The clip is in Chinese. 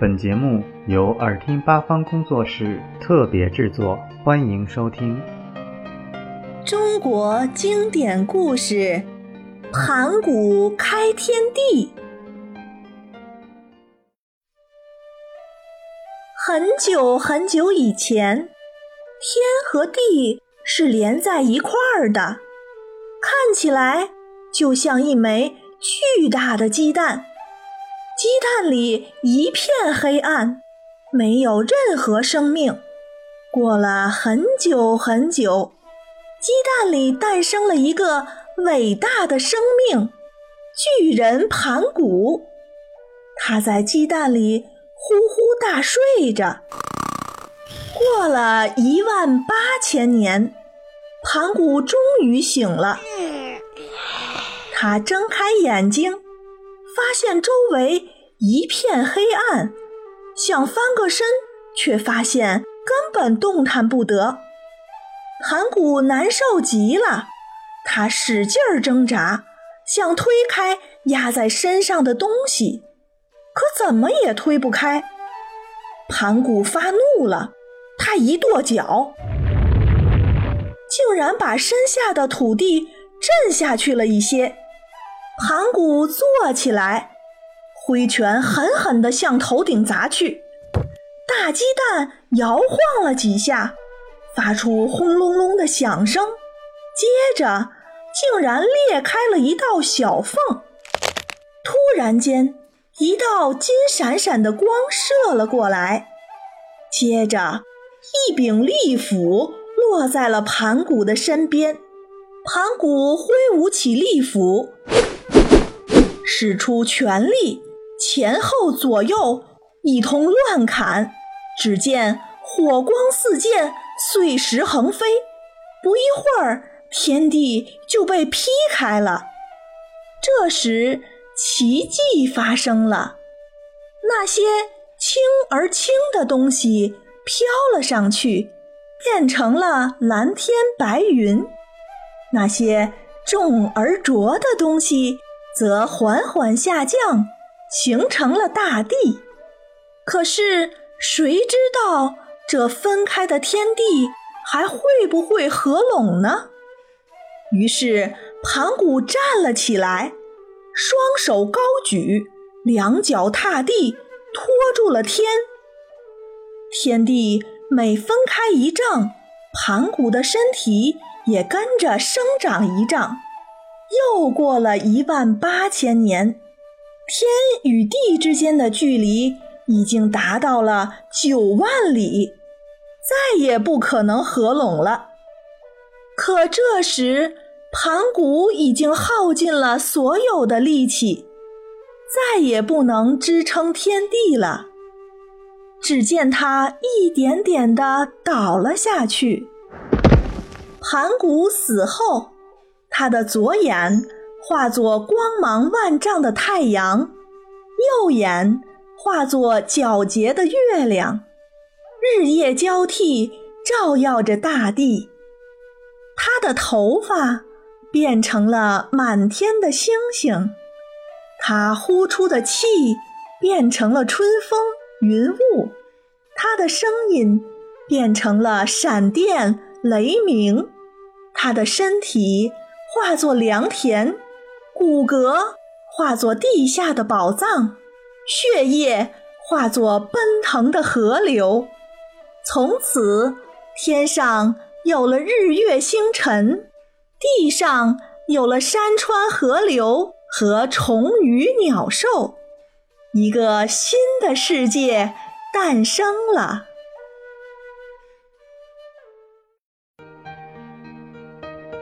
本节目由耳听八方工作室特别制作，欢迎收听。中国经典故事《盘古开天地》。很久很久以前，天和地是连在一块儿的，看起来就像一枚巨大的鸡蛋。鸡蛋里一片黑暗，没有任何生命。过了很久很久，鸡蛋里诞生了一个伟大的生命——巨人盘古。他在鸡蛋里呼呼大睡着。过了一万八千年，盘古终于醒了。他睁开眼睛。发现周围一片黑暗，想翻个身，却发现根本动弹不得。盘古难受极了，他使劲儿挣扎，想推开压在身上的东西，可怎么也推不开。盘古发怒了，他一跺脚，竟然把身下的土地震下去了一些。盘古坐起来，挥拳狠狠地向头顶砸去，大鸡蛋摇晃了几下，发出轰隆隆的响声，接着竟然裂开了一道小缝。突然间，一道金闪闪的光射了过来，接着一柄利斧落在了盘古的身边。盘古挥舞起利斧。使出全力，前后左右一通乱砍，只见火光四溅，碎石横飞。不一会儿，天地就被劈开了。这时，奇迹发生了，那些轻而轻的东西飘了上去，变成了蓝天白云；那些重而浊的东西。则缓缓下降，形成了大地。可是谁知道这分开的天地还会不会合拢呢？于是盘古站了起来，双手高举，两脚踏地，托住了天。天地每分开一丈，盘古的身体也跟着生长一丈。又过了一万八千年，天与地之间的距离已经达到了九万里，再也不可能合拢了。可这时，盘古已经耗尽了所有的力气，再也不能支撑天地了。只见他一点点地倒了下去。盘古死后。他的左眼化作光芒万丈的太阳，右眼化作皎洁的月亮，日夜交替照耀着大地。他的头发变成了满天的星星，他呼出的气变成了春风云雾，他的声音变成了闪电雷鸣，他的身体。化作良田，骨骼化作地下的宝藏，血液化作奔腾的河流。从此，天上有了日月星辰，地上有了山川河流和虫鱼鸟兽，一个新的世界诞生了。